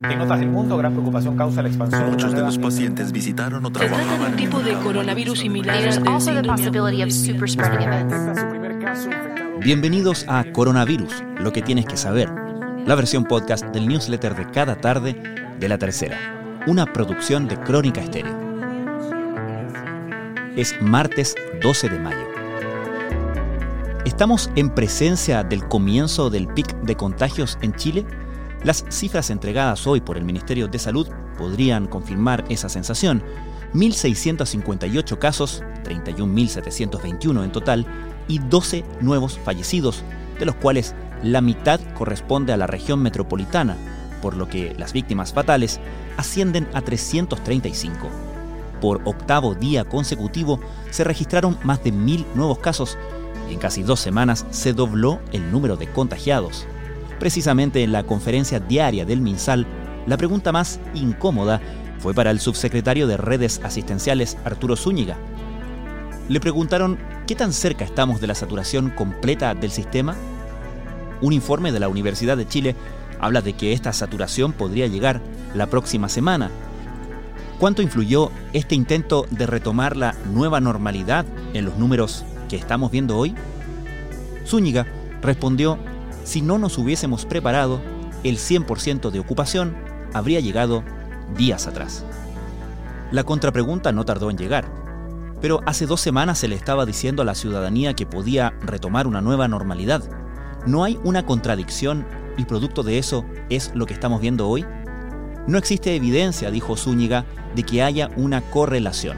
En otras del mundo, gran preocupación causa la expansión. Muchos de los pacientes visitaron o Se trata de un tipo de coronavirus similar. Bienvenidos a Coronavirus, lo que tienes que saber, la versión podcast del newsletter de cada tarde de La Tercera, una producción de Crónica Estéreo. Es martes 12 de mayo. ¿Estamos en presencia del comienzo del pic de contagios en Chile? Las cifras entregadas hoy por el Ministerio de Salud podrían confirmar esa sensación. 1.658 casos, 31.721 en total, y 12 nuevos fallecidos, de los cuales la mitad corresponde a la región metropolitana, por lo que las víctimas fatales ascienden a 335. Por octavo día consecutivo se registraron más de mil nuevos casos y en casi dos semanas se dobló el número de contagiados. Precisamente en la conferencia diaria del MinSal, la pregunta más incómoda fue para el subsecretario de Redes Asistenciales Arturo Zúñiga. Le preguntaron qué tan cerca estamos de la saturación completa del sistema. Un informe de la Universidad de Chile habla de que esta saturación podría llegar la próxima semana. ¿Cuánto influyó este intento de retomar la nueva normalidad en los números que estamos viendo hoy? Zúñiga respondió, si no nos hubiésemos preparado, el 100% de ocupación habría llegado días atrás. La contrapregunta no tardó en llegar, pero hace dos semanas se le estaba diciendo a la ciudadanía que podía retomar una nueva normalidad. ¿No hay una contradicción y producto de eso es lo que estamos viendo hoy? No existe evidencia, dijo Zúñiga, de que haya una correlación.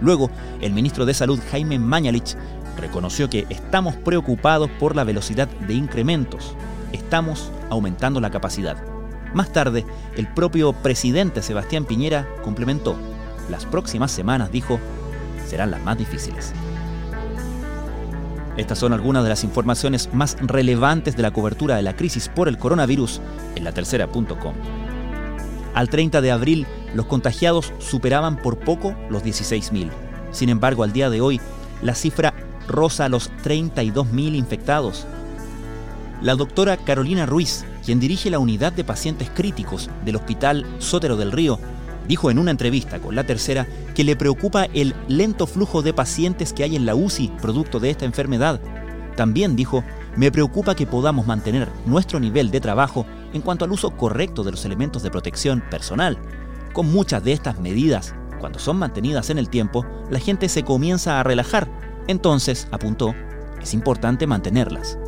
Luego, el ministro de Salud, Jaime Mañalich, reconoció que estamos preocupados por la velocidad de incrementos. Estamos aumentando la capacidad. Más tarde, el propio presidente Sebastián Piñera complementó. Las próximas semanas, dijo, serán las más difíciles. Estas son algunas de las informaciones más relevantes de la cobertura de la crisis por el coronavirus en la tercera.com. Al 30 de abril, los contagiados superaban por poco los 16.000. Sin embargo, al día de hoy, la cifra roza los 32.000 infectados. La doctora Carolina Ruiz, quien dirige la unidad de pacientes críticos del Hospital Sótero del Río, dijo en una entrevista con La Tercera que le preocupa el lento flujo de pacientes que hay en la UCI producto de esta enfermedad. También dijo, me preocupa que podamos mantener nuestro nivel de trabajo en cuanto al uso correcto de los elementos de protección personal. Con muchas de estas medidas, cuando son mantenidas en el tiempo, la gente se comienza a relajar. Entonces, apuntó, es importante mantenerlas.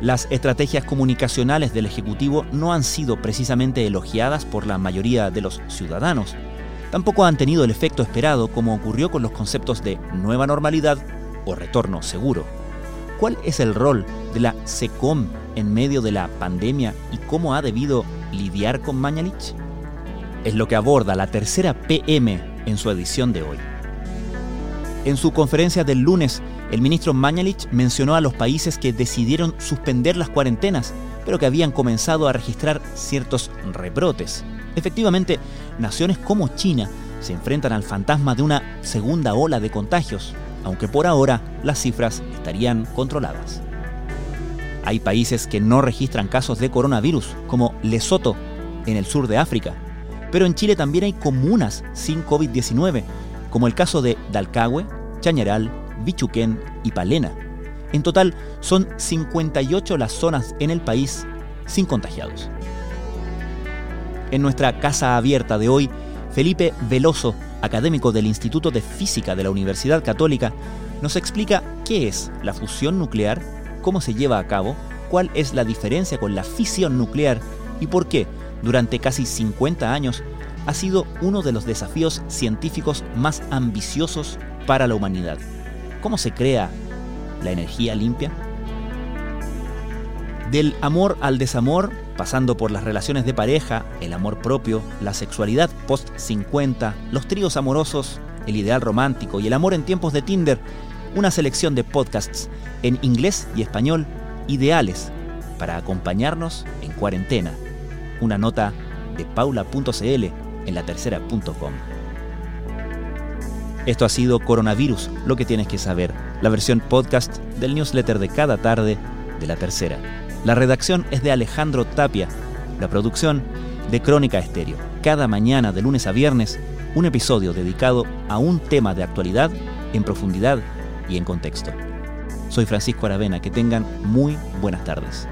Las estrategias comunicacionales del Ejecutivo no han sido precisamente elogiadas por la mayoría de los ciudadanos. Tampoco han tenido el efecto esperado como ocurrió con los conceptos de nueva normalidad o retorno seguro. ¿Cuál es el rol de la SECOM en medio de la pandemia y cómo ha debido lidiar con Mañalich? Es lo que aborda la tercera PM en su edición de hoy. En su conferencia del lunes, el ministro Mañalich mencionó a los países que decidieron suspender las cuarentenas, pero que habían comenzado a registrar ciertos rebrotes. Efectivamente, naciones como China se enfrentan al fantasma de una segunda ola de contagios, aunque por ahora las cifras estarían controladas. Hay países que no registran casos de coronavirus, como Lesoto, en el sur de África, pero en Chile también hay comunas sin COVID-19, como el caso de Dalcahue, Chañaral, Bichuquén y Palena. En total son 58 las zonas en el país sin contagiados. En nuestra casa abierta de hoy, Felipe Veloso, académico del Instituto de Física de la Universidad Católica, nos explica qué es la fusión nuclear, cómo se lleva a cabo, cuál es la diferencia con la fisión nuclear y por qué, durante casi 50 años, ha sido uno de los desafíos científicos más ambiciosos para la humanidad. ¿Cómo se crea la energía limpia? Del amor al desamor, pasando por las relaciones de pareja, el amor propio, la sexualidad post-50, los tríos amorosos, el ideal romántico y el amor en tiempos de Tinder, una selección de podcasts en inglés y español ideales para acompañarnos en cuarentena. Una nota de paula.cl en la tercera.com. Esto ha sido Coronavirus, lo que tienes que saber, la versión podcast del newsletter de cada tarde de la tercera. La redacción es de Alejandro Tapia, la producción de Crónica Estéreo. Cada mañana, de lunes a viernes, un episodio dedicado a un tema de actualidad en profundidad y en contexto. Soy Francisco Aravena, que tengan muy buenas tardes.